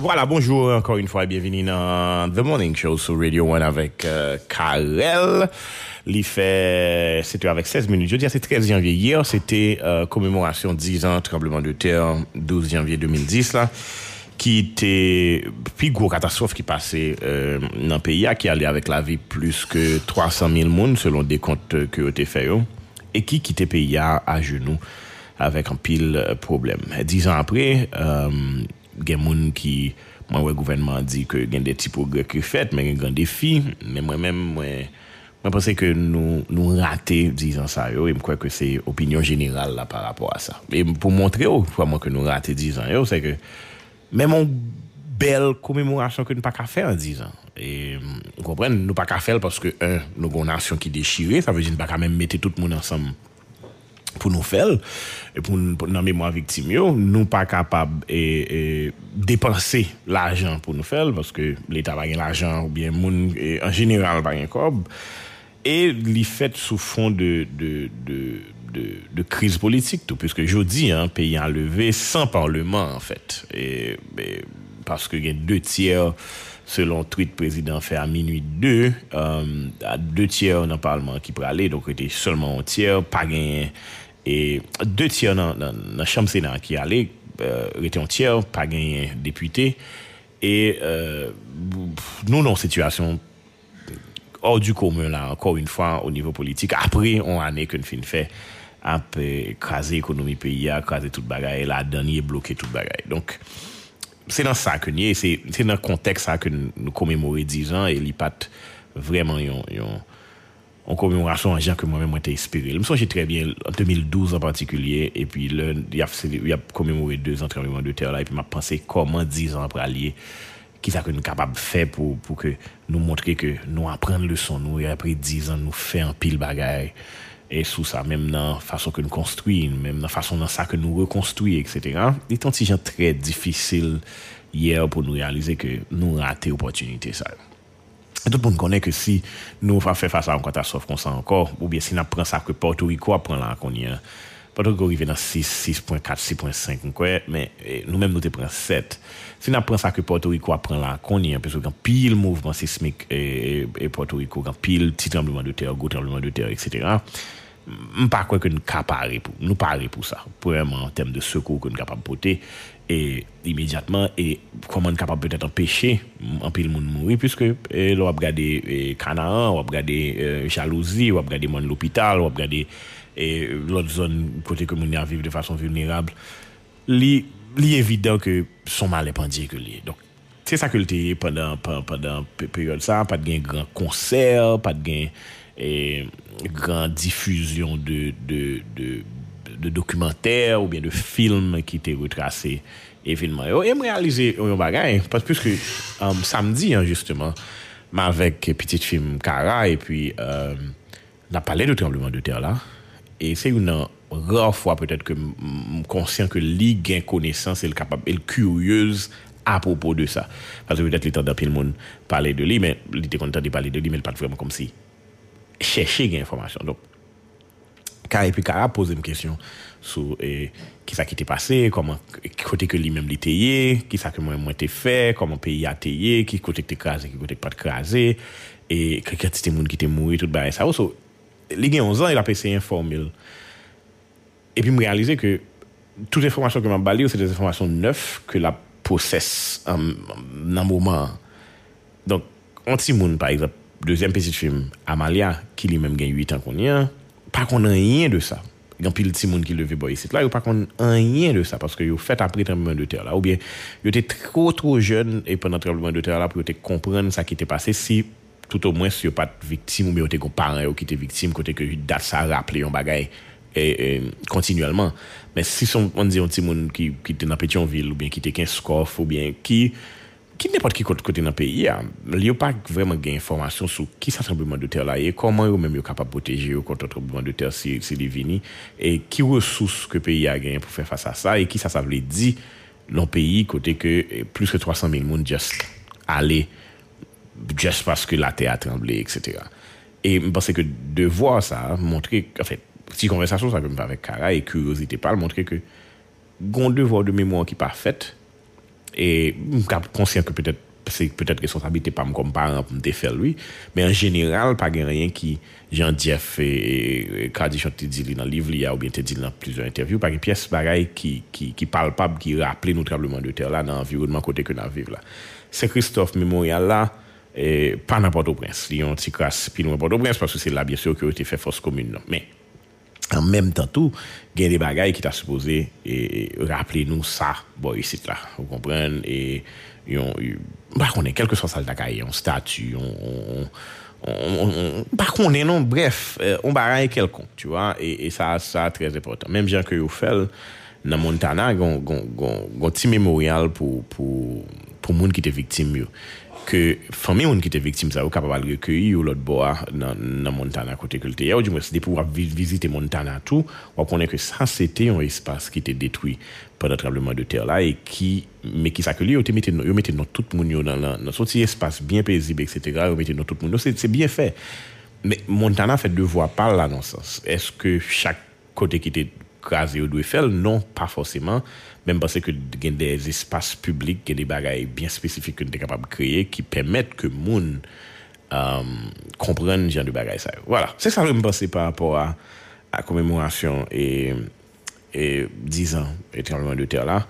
Voilà, bonjour encore une fois et bienvenue dans The Morning Show sur Radio One avec euh, Karel. Il fait, c'était avec 16 minutes. Je dis, c'est 13 janvier. Hier, c'était euh, commémoration 10 ans tremblement de terre, 12 janvier 2010 là, qui était puis gros catastrophe qui passait euh, dans le pays, qui allait avec la vie plus que 300 000 personnes selon des comptes que ont été faits et qui quittait le pays à, genoux avec un pile problème. Dix ans après, euh, gen moun ki mwen wè gouvenman di ke gen de ti progrè ki fèt men gen gen defi men mwen mèm mwen mwen pense ke nou, nou rate dizan sa yo e mwen kwe ke se opinyon jeneral la par rapport a sa e pou montre yo pou mwen ke nou rate dizan yo se ke mèm mwen bel koumemorasyon ke nou pa ka fè an dizan e mwen kompren nou pa ka fèl paske un nou gounasyon ki dechire sa vezi nou pa ka mèm mette tout moun ansam pou nou fel, e pou nan mèmwa viktim yo, nou pa kapab e, e depanse l'ajan pou nou fel, paske l'Etat bagen l'ajan ou bien moun, e, en general bagen kob, e li fet sou fon de, de, de, de kriz politik tou, pwiske jodi, peyi enleve san parleman en fèt, fait. e, e paske gen 2 tièr selon tweet prezident fè a minuit 2, a de tièr nan parleman ki pralè, donk ete solman tièr, pa gen E de tièr nan chanm senan ki ale, rete yon tièr, pa genyen depute, e nou nan situasyon or du koumen la, ankor yon fwa, ou nivou politik, apre, on ane kon fin fè, ap kaze ekonomi peyi, kaze tout bagay, la danye bloke tout bagay. Donk, se nan sa konye, se nan kontek sa kon nou koumemori 10 an, e li pat vreman yon en commémoration en gens que moi-même été inspiré. Je me souviens très bien, en 2012 en particulier, et puis il a, il a commémoré deux ans tremblement de terre là, et puis m'a pensé comment dix ans après allier, qui ça que nous capables de faire pour, pour que nous montrer que nous apprenons leçon, nous, et après dix ans, nous faisons un pile bagaille, et sous ça, même dans la façon que nous construisons, même dans la façon dans ça que nous reconstruisons, etc. Il un petit très difficile hier pour nous réaliser que nous ratons l'opportunité, ça. Tout le monde connaît que si nous va faire face à une catastrophe comme ça encore, ou bien si nous prenons ça que Porto Rico apprend là qu'on y a, Porto Rico arrive dans 6, 6.4, 6.5, mais nous-mêmes nous te prenons 7. Si nous prenons ça que Porto Rico apprend là qu'on y a, parce qu'il pile mouvement sismique et, Porto Rico, il y a pile petit tremblement de terre, gros tremblement de terre, etc. Pas quoi que nous capables pour nous parler pour ça, vraiment en termes de secours que nous capables de porter et immédiatement et comment capable peut-être empêcher un peu le monde mourir puisque eh, l'on va regarder Canaan, on va regarder euh, jalousie, on va regarder l'hôpital, on va regarder l'autre zone côté que nous vivre de façon vulnérable. Est évident que son mal est lui. Donc c'est ça que le pendant pendant période ça, pas de grand concert, pas de gain et grande diffusion de, de, documentaires ou bien de films qui étaient retracés événements. Et me réaliser un bagage, parce que samedi, hein, justement, avec petite film Cara, et puis euh, on a parlé de tremblement de terre là, et c'est une rare fois peut-être que je conscient que l'I gain connaissance et le capable, curieuse à propos de ça. Parce que peut-être le temps d'un le monde parler de lui, mais il était content de parler de lui, mais pas vraiment comme si chercher des informations. Donc, et puis a posé une question sur eh, qui ça qui était passé, comment côté que lui-même l'était, qui ça que moi moi fait, comment le pays a été, qui côté que crasé, qui côté pas crasé et quel quantité de monde qui était mort tout bah ça aussi. Il a 11 ans, il a passé informel. Et puis me réaliser que toutes les informations que m'a balayé, c'est des informations neuves que la possède dans un moment. Donc, un petit monde par exemple deuxième petit film Amalia qui lui-même gagne 8 ans qu'on y a pas qu'on a rien de ça. Il y a pile de monde qui levé boy. Ici là il pas qu'on a rien de ça parce que vous fait après tremblement de terre là. Ou bien vous était trop trop jeune et pendant tremblement de terre là pour comprendre ça qui était passé si tout au moins si vous pas victime ou bien vous parent qui était victime côté que date ça rappelé un bagage et, continuellement. Mais si on dit un petit monde qui qui était dans Pétionville ou bien qui était 15 ou bien qui ki nepot ki kote kote nan peyi ya, li yo pa vreman gen informasyon sou ki sa trembleman de ter la e, koman yo menm yo kapap poteje yo kontra trembleman de ter si, si li vini, e ki resous ke peyi ya gen pou fè fasa sa, e ki sa sa vle di nan peyi kote ke plus ke 300 000 moun just ale, just paske la ter a tremble, etc. E et, mpase ke devwa sa, montre, en fè, si konversasyon sa ke mpa vek kara, e kuriosite pal, montre ke gon devwa de memwa ki pa fèt, et conscient que peut-être c'est peut-être responsabilité pas comme parent pour me faire lui. Mais en général pas rien qui Jean Jeff et Chanté dit dans le livre ou bien te dit dans plusieurs interviews pas une pièce bagaille qui qui qui palpable qui rappelle notre tremblement de terre là dans l'environnement côté que nous vivons là. C'est Christophe Mémorial là et pas n'importe où prince. Il y a un petit crasse puis n'importe où prince parce que c'est là bien sûr que a été fait force commune mais en même temps tout il y a des bagailles qui t'a supposé et, rappeler nous ça. Bon ici là vous comprenez et yon, bah, on est quelque chose ça le un statut on, on, on, par contre non bref euh, on bagaille quelconque tu vois et, et ça ça très important. Même gens que vous fait dans Montana gon gon gon petit mémorial pour pour pour qui était victime que famille qui était victime ça ou capable de recueillir l'autre bois dans dans Montana côté que ou du moins pour visiter Montana tout. On connaît que ça c'était un espace qui était détruit par le tremblement de terre là et qui mais qui s'accueille yo mettait dans tout monde dans dans sorti espace bien paisible etc yo mettait dans tout monde. C'est bien fait. Mais Montana fait devoir par là dans sens. Est-ce que chaque côté qui krasé ou doit faire non pas forcément même parce que y a des espaces publics y a des bagailles bien spécifiques que est capable de créer qui permettent que moun euh, comprenne genre de bagaille ça. Voilà. C'est ça que je pensais par rapport à la commémoration et et 10 ans étranglement de terre là.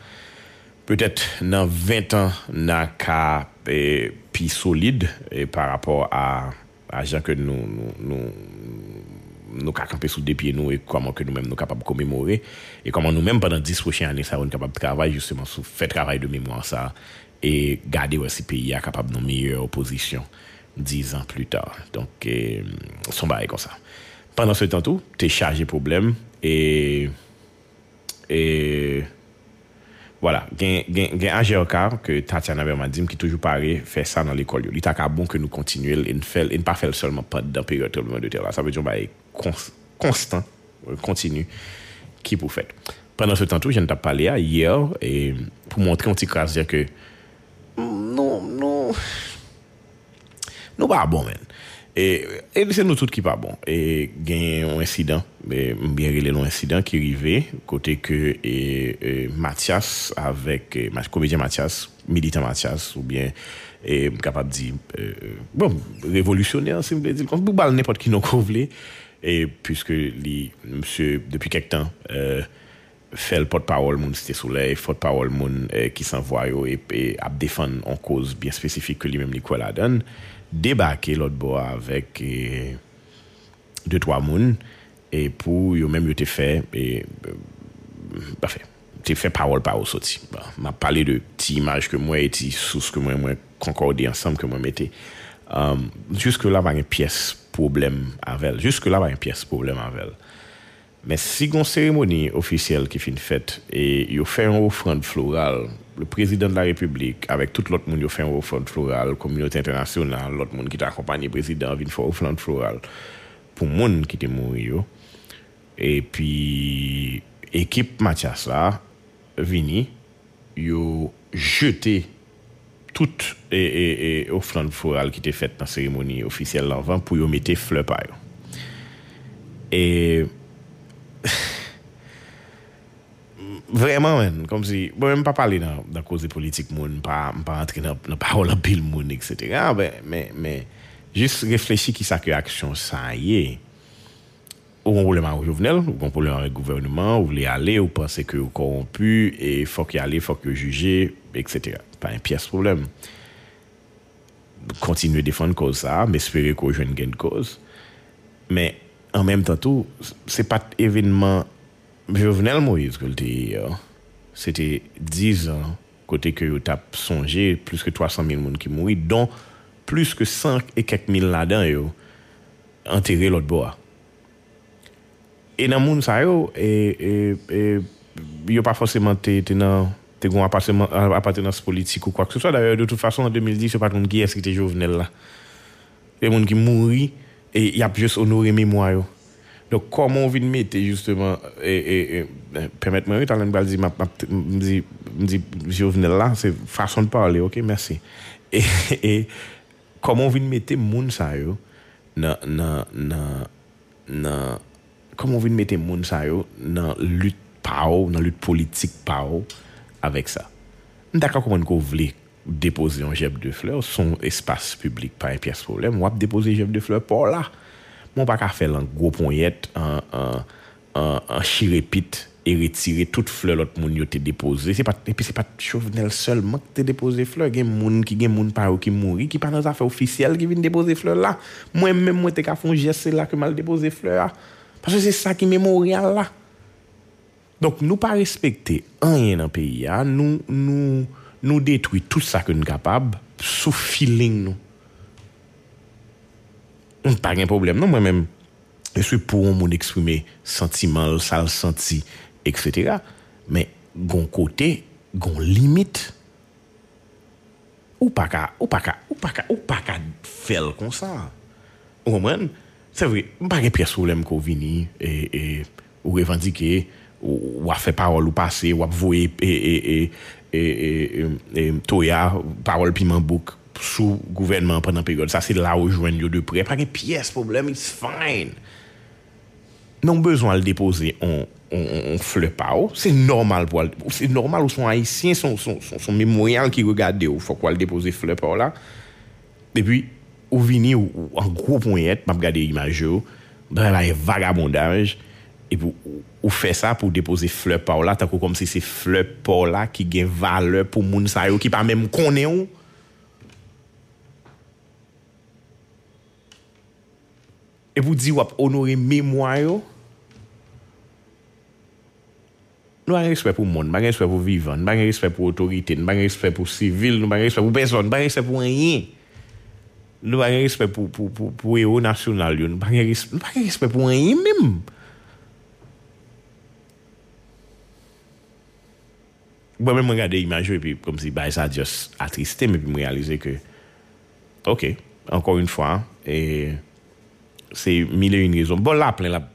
Peut-être dans 20 ans n'a qu'à euh, plus solide et par rapport à à gens que nous nous, nous nous camper sous des pieds nous et comment que nous-mêmes nous capables de commémorer et comment nous-mêmes pendant 10 prochaines années ça on capable de travailler justement sur faire travail de mémoire ça et garder aussi pays à capable de meilleure position 10 ans plus tard donc eh, son bail comme ça pendant ce temps tout tu es chargé problème et et voilà, il y a un GRK que Tatiana Bermadim qui toujours pareil fait ça dans l'école. Il est bon que nous continuions et ne pas faire seulement pas dans période de terre. Ça veut dire que constant, euh, continu, qui pour fait. Pendant ce temps, tout, je ne t'ai parlé hier et pour montrer un petit cas, dire que non, non, non, pas bon, man. Et, et c'est nous tous qui pas bon. Et il y a un incident, bien il un incident qui est arrivé, côté que et, et Mathias, avec et, comédien Mathias, militant Mathias, ou bien et capable de dire, euh, euh bon, révolutionnaire, si vous voulez dire, comme vous n'importe qui nous voulez. Et puisque les, monsieur, depuis quelque temps, euh, fait le porte-parole mon Cité Soleil, porte-parole mon euh, qui s'envoie et, et à défendre en cause bien spécifique que lui-même Nicolas donne, débarquer l'autre bois avec et, deux, trois moun, et pour eux même été fait, et, euh, fait, tu fait parole par au sorti. Bah, m'a parlé de petites images que moi et sous ce que moi, moi concordé ensemble que moi mettais. Um, jusque là, il y a une pièce problème avec Jusque là, il y a une pièce problème avec. Mais si une cérémonie officielle qui fait faite et il fait une offrande florale, le président de la République, avec tout l'autre monde, il fait une offrande florale, communauté internationale, l'autre monde qui t'accompagne, le président, vient faire une offrande florale pour le monde qui est mort. Et puis, équipe Mathias là, vini, yo jeté toute et, et, et offrande florale qui était faite dans la cérémonie officielle avant pour y mettre fleurs par Et vraiment, comme si, bon, même pas parler dans la cause politique, moun, pas, pas entrer dans la parole pile, moun, etc. Mais, mais, mais, juste réfléchir qui ça que action ça y est. Ou un problème avec ou le gouvernement, ou vous voulez aller, ou pensez que vous corrompu, et faut qu'il y aller, faut que juger, etc. pa yon piyes problem. Kontinue defan koz sa, mespere ko jwen gen koz. Men, an menm tan tou, se pat evenman Jovenel Moïse ke lte yon, se te 10 an kote ke yo tap sonje, plus ke 300.000 moun ki moui, don plus ke 5 e kek mil la den yo, enterre lot bo a. E nan moun sa yo, e, e, e, yo pa foseman te, te nan... été dans une appartenance politique ou quoi que ce soit. D'ailleurs, de toute façon, en 2010, c'est pas tout qui est qui était Jovenel là. Les gens qui mourent et il a juste honoré mémoire. Donc, comment on vient mettre justement, et, et permettez-moi, tu as dit, me dit, Jovenel là, c'est façon de parler, ok, merci. Et, et comment on vient mettre moun sa yo, dans, comment on vient mettre moun sa yo, dans lutte pao, dans lutte politique pao, avec ça. D'accord, comment vous voulez déposer un jeb de fleurs, son espace public, pas un pièce problème, on déposer un jeb de fleurs pour là. Mon pas faire un gros poignette, un, un, un, un chirépite et retirer toute fleur l'autre monde te déposé. C'est et puis c'est pas Chauvenel seulement qui te déposé fleur. A moun qui gen moun par qui mourit, qui pas dans affaires officielles qui viennent déposer fleur là. Moi-même, moi, t'es qu'à faire un geste là que mal déposer fleur. Parce que c'est ça qui est mémorial là. Donk nou pa respekte anyen nan peyi ya, nou, nou, nou detwi tout sa ke nou kapab sou feeling nou. On pa gen problem nou mwen men. Je suis pour un monde exprimer sentiment, ça le senti, etc. Mais gon côté, gon limite. Ou pas qu'à, ou pas qu'à, ou pas qu'à, ou pas qu'à faire comme ça. Vous comprenez? C'est vrai, pas de pièce problème qu'on vini et, et, ou revendiquer ou a fait parole ou pase, ou ap voye et et et e, e, e, toya, parole piment bouc sous gouvernement pendant période. Ça, c'est là où je yo de près. Pas que pièce, problème, it's fine. Non besoin de déposer on on, on fleur pas. C'est normal pour c'est normal ou son haïtien son son, son, son mémorial qui regarde ou faut quoi le déposer fleur pas là. Et puis ou vini ou, ou en gros poignette, m'a regarder image yo, dans la vagabondage et pour ou fè sa pou depoze fleur pa ou la, tako kom se se fleur pa ou la ki gen vale pou moun sa yo ki pa mèm konen ou. E pou di wap onore mèmwa yo, nou an respect pou moun, an respect pou vivan, an respect pou otorite, an respect pou sivil, an respect pou person, an respect pou anyen. Nou an respect pou, pou, pou, pou ero nasyonal yo, an respect pou anyen mèm. Moi-même, je regarde l'image et puis comme si bah, ça a juste attristé, mais puis je réalisé que, ok, encore une fois, et c'est mille et une raisons. Bon, là, plein, la,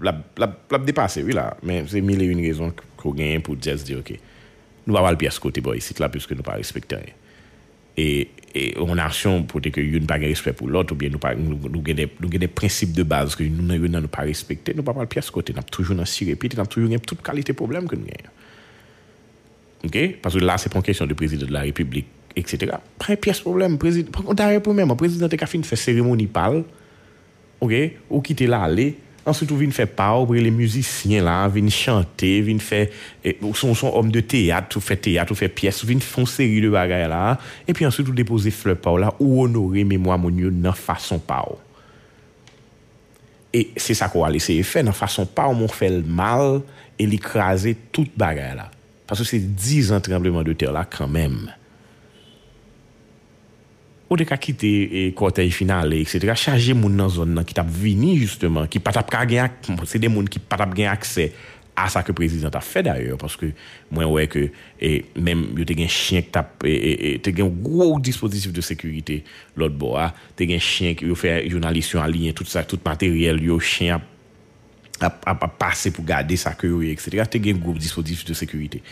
la, la, la dépassé, oui, là, mais c'est mille et une raisons qu'on gagne pour dire, ok, nous allons pas le pièce côté, ici, là, puisque nous pas respecter rien. Et, et on action pour que nous n'avons pas de respect pour l'autre, ou bien nous avons des, principes de base que nous n'avons pas respecté, nous ne pas le pièce côté, nous avons toujours dans six répété, nous avons toujours toute qualité de problème que nous avons. OK? Parce que là, c'est pas une question de président de la République, etc. Pas pièce problème. Président, d'ailleurs, pour même, le président a fait une cérémonie parle, OK? Ou quitter là, aller. Ensuite, vous venez faire parole, les musiciens là, viennent chanter, viennent faire, son, son homme de théâtre, ou fait théâtre, ou fait pièce, viennent faire une série de bagages là. Et puis ensuite, vous déposez fleur par là, ou honorer mémoire mon Dieu dans façon parole. Et c'est ça qu'on va laisser faire, dans façon parole, on fait le mal et l'écraser toute bagaille là. Parce que c'est 10 ans de tremblement de terre là quand même. Ou de ka kite e, kotey final, etc. Chaje moun nan zon nan ki tap vini justement, ki patap ka gen ak, se de moun ki patap gen akse a sa ke prezident a fe d'ayor, paske mwen wè ke, e, mèm yo te gen chien ki tap, e, te gen gwo dispositif de sekurite lot bo a, te gen chien ki yo fè jounalisyon alinyen, tout sa, tout materyel, yo chien ap, à, passer pour garder sa queue, etc. Tu as un groupe dispositif de sécurité.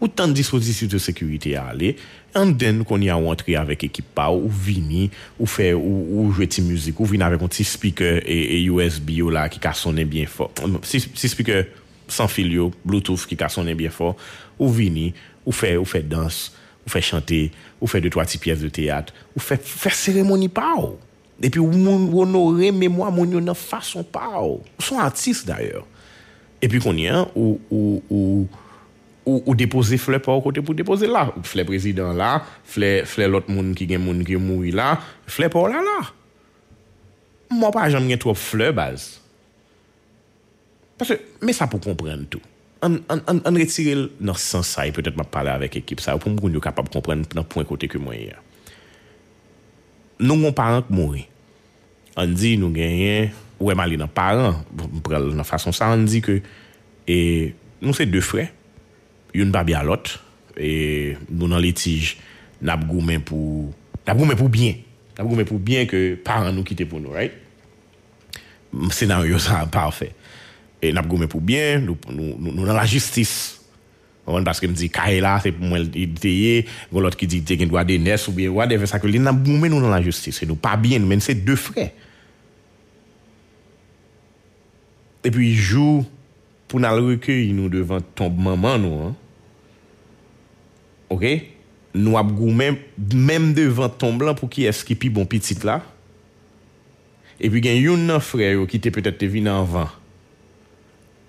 Autant de dispositifs de sécurité à aller, en den qu'on y a entré avec équipe ou vini, ou fait, ou, ou jouer de musique, ou vini avec un petit speaker et, USB là qui a sonné bien fort. Si, speaker sans fil Bluetooth qui a sonné bien fort, ou vini, ou fait, ou fait danse, ou fait chanter, ou fait deux, trois petites pièces de théâtre, ou fait, faire cérémonie pas. Epi ou moun honore memwa moun yo nan fason pa ou. Ou son artist d'ayor. Epi kon yon, ou, ou, ou, ou depose fle pa ou kote pou depose la. Fle prezident la, fle, fle lot moun ki gen moun ki moui la, fle pa ou la la. Mwen pa jam gen trop fle baz. Parce, men sa pou kompren tout. An, an, an, an retire l nan san sa, e pwetet ma pale avek ekip sa, ou pou mwen yo kapab kompren nan pwen kote ke mwen ya. Nou mwen paran k mouri. On dit, nous gagnons, ouais, mal parents, de façon ça, on dit que, nous, c'est deux frères, une pas l'autre, et nous, dans litige, pour, pour bien. Avons pour bien que parents nous quittent pour nous, right? Scénario, ça, parfait. Et avons pour bien, nous, nous, nous, la justice. On paske m di kae la, se pou mwen iteye, goun lot ki di te gen dwa denes ou biye wadeve sa ke li nan bou men nou nan la justice. Se nou pa bien, men se de fre. E pi jou pou nan recueil nou devan ton maman nou. Hein? Ok? Nou ap gou men, men devan ton blan pou ki eski pi bon pitit la. E pi gen yon nan fre yo ki te petet te vi nan van.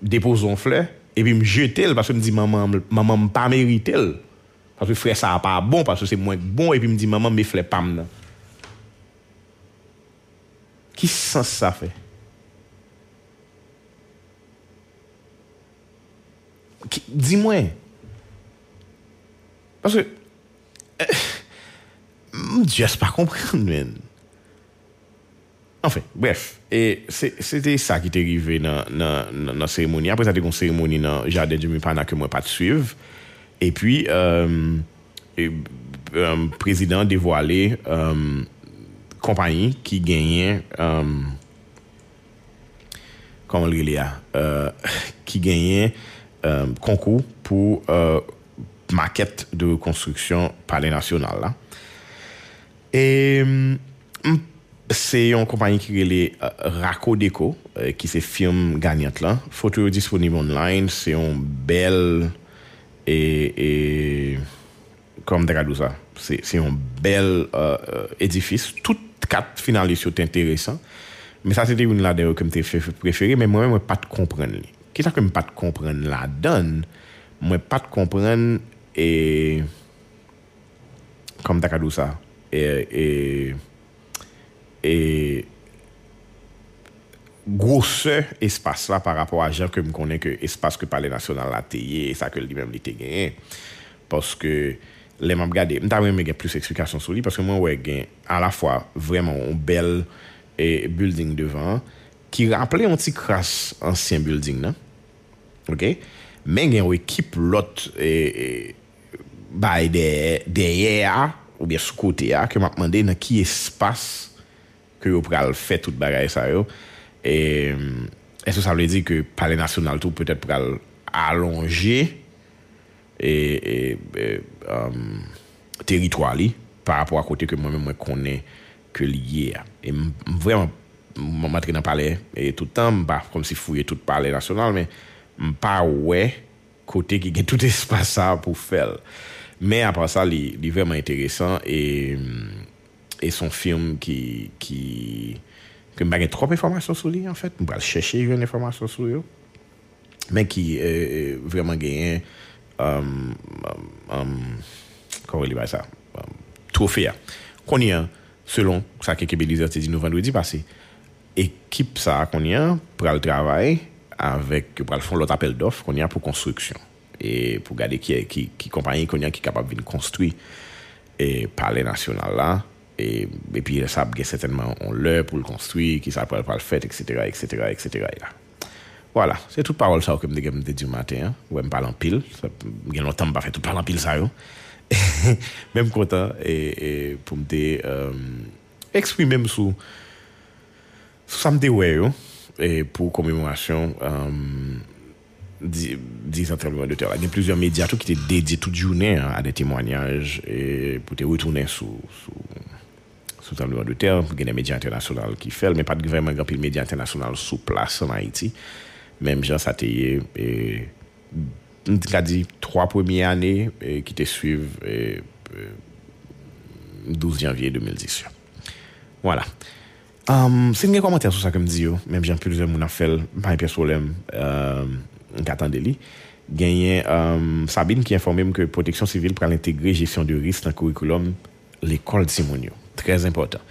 Depozon fle. Flè, epi m jetel, paswe m di maman m pa meritel, paswe frè sa a pa bon, paswe se mwen bon, epi m di maman me flè pam nan. Ki sens sa fe? Di mwen. Paske, m jes pa kompren men. Enfin, bref, e, c'était ça qui est arrivé dans la cérémonie. Après, ça a été une cérémonie dans le jardin du Mipana que moi pas de suivre. Et puis, euh, le euh, président dévoilé euh, compagnie qui gagnait, euh, comment le dit, euh, qui gagnait euh, concours pour maquette de construction par les nationales. Et Se yon kompanyi ki rele Rako Deko, ki se film ganyat la. Foto yon disponib online, se yon bel e... Kom dekadou sa? Se yon bel edifis. Tout kat finalis yon te interesan. Me sa se te yon la deyo kem te preferi, men mwen mwen pat kompren li. Kita kem pat kompren la don, mwen pat kompren e... Kom dekadou sa? E... e e grosse espas la par rapport a jan ke m konen ke espas ke pale nasyonal la teye e sa ke li mem li te genyen paske le m ap gade m ta mwen vremen gen plus eksplikasyon sou li paske mwen wè gen a la fwa vreman on bel e building devan ki rample yon ti kras ansyen building nan ok? Men gen wè kip lot e, e bay deye de a ou bien sou kote a ke m ap mande nan ki espas ke yo pral fè tout bagay sa yo. E, e sa vle di ke pale nasyonal tou peut-et pral alonje e, e, e um, euh, teritwa li par rapport a kote ke mwen mwen konen ke liye a. E m vreman m matre nan pale e toutan, m pa kom si fouye tout pale nasyonal, men m pa wè kote ki gen tout espasa pou fel. Men apan sa li, li vreman enteresan e m E son film ki... Ke m bagen trop informasyon sou li, en fèt. M pral chèche yon informasyon sou yo. Men ki vreman genyen... Kou li bay sa? Trofea. Konyen, selon sa kekebelize te di nou vendredi pase, ekip sa konyen pral travay avèk pral fon lot apel dof konyen pou konstruksyon. E pou gade ki kompanyen konyen ki kapab vin konstruy e pale nasyonal la et, et puis ça certainement on l'heure pour le construire, qui ça pour le faire, etc., etc., etc. Voilà, c'est toute parole ça que je me dit du matin, hein. ouais, me parle en pile, ça y a longtemps pas fait tout parler en pile ça yo. même content et, et pour me euh, exprimer même sous sous ça me ouais et pour commémoration euh, 10 ans de terre. Il y a plusieurs médias qui étaient dédiés toute journée hein, à des témoignages et pour te retourner sous, sous sous tremblement de terre, il y a des médias internationaux qui font, mais pas de gouvernement grand pile médias internationaux sous place en Haïti. Même gens ça et dit trois premières années et, qui te suivent et, euh, et, 12 janvier 2018. Voilà. Um, si vous avez des commentaires sur ça, comme dit, même j'ai plusieurs mon appel, pas un problème, euh, qu'attendez li. Gagné um, Sabine qui informé que protection civile pour l'intégrer gestion de risque dans le curriculum l'école de Simonio. Trez impotant.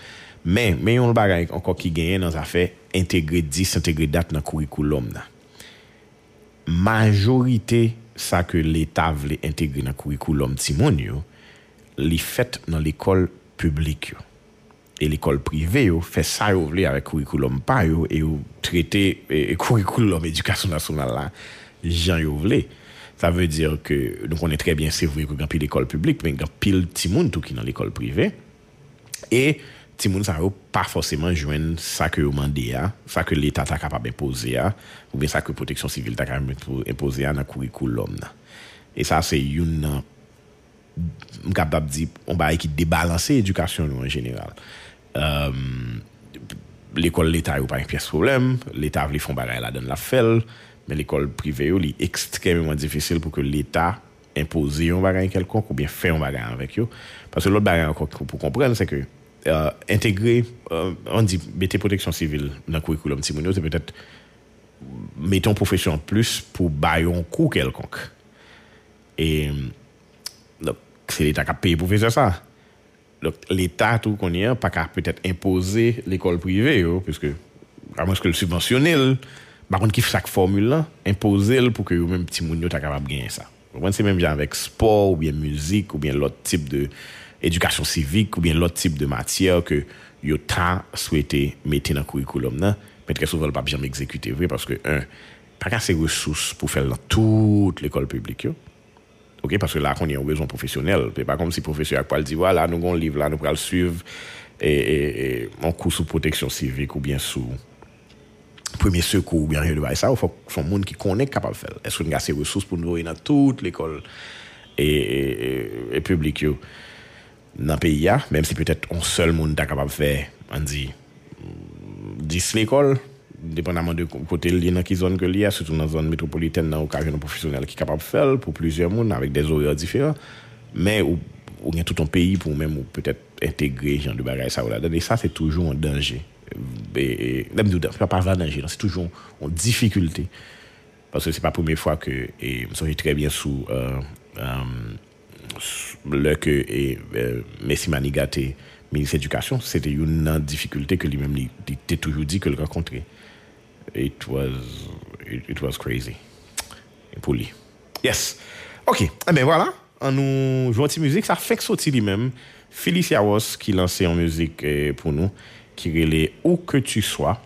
Men, men yon l bagay anko ki genyen nan zafè integre dis, integre dat nan kourikou nan. Majorite sa ke l'Etat vle integre nan kourikou lom timon yo, li fet nan l'ekol publik yo. E l'ekol prive yo, fe sa yo vle avè kourikou lom pa yo, e yo trete kourikou lom edukasyon nasyonal la, jan yo vle. Sa vwe dir ke, nou konen trebyen se vwe kou gampi l'ekol publik, men gampil timon tou ki nan l'ekol prive, E ti moun sa yo pa forcément jwen sa ke yo mande ya, sa ke l'Etat ta kapab impose ya, ou bien sa ke proteksyon sivil ta kapab impose ya nan kourikou l'om nan. E sa se yon nan mkapab di, on ba e ki debalanse edukasyon nou en general. Um, euh, L'ekol l'Etat yo pa yon piyes problem, l'Etat vli fon bagay la den la fel, men l'ekol prive yo li ekstrememan difisil pou ke l'Etat imposer un bagage quelconque ou bien faire un bagage avec eux. Parce que l'autre bagage pour comprendre, c'est que euh, intégrer, euh, on dit, mettez protection civile dans le curriculum c'est peut-être mettons profession en plus pour bailler un coup quelconque. Et c'est l'État qui a pour faire ça. Donc, l'État, tout qu'on y a, pas qu'à peut-être imposer l'école privée, yo, puisque, à moins que le subventionnel, par contre, qui fait chaque formule là, imposer pour que même petit ta capable de gagner ça. C'est même bien avec sport, ou bien musique, ou bien l'autre type de éducation civique, ou bien l'autre type de matière que yo ta souhaité mettre dans le curriculum mais très souvent, pas bien exécuter, vrai, parce que, un, pas assez ressources pour faire dans toute l'école publique. OK, parce que là, on a une raison professionnelle. C'est pas comme si le professeur a dit, voilà, nous avons un livre là, nous allons le suivre et, et, et, cours sous protection civique ou bien sous premier secours ou bien rien de ça. Il faut que monde qui connaît capable de faire. Est-ce qu'on a ces ressources pour nous dans toute l'école et, et, publique dans le pays, même si peut-être un seul monde est capable de faire, on dit, 10 l'école, dépendamment de côté a qui zone que lié surtout dans la zone métropolitaine dans occasion professionnel qui est capable de faire pour plusieurs monde avec des horaires différents mais ou, ou a tout un pays pour même peut-être intégrer genre de là et ça c'est toujours un danger même pas un danger c'est toujours une difficulté parce que c'est pas la première fois que et me très bien sous euh, euh, le que et euh, Messi Manigaté ministre de l'éducation c'était une difficulté que lui-même il, il, toujours dit que le rencontrer it was it, was crazy. Pour lui. Yes. OK. Eh bien voilà, on nous jouons une musique, ça fait que sortir lui-même. Felicia Ross qui lançait en musique eh, pour nous, qui relait où que tu sois.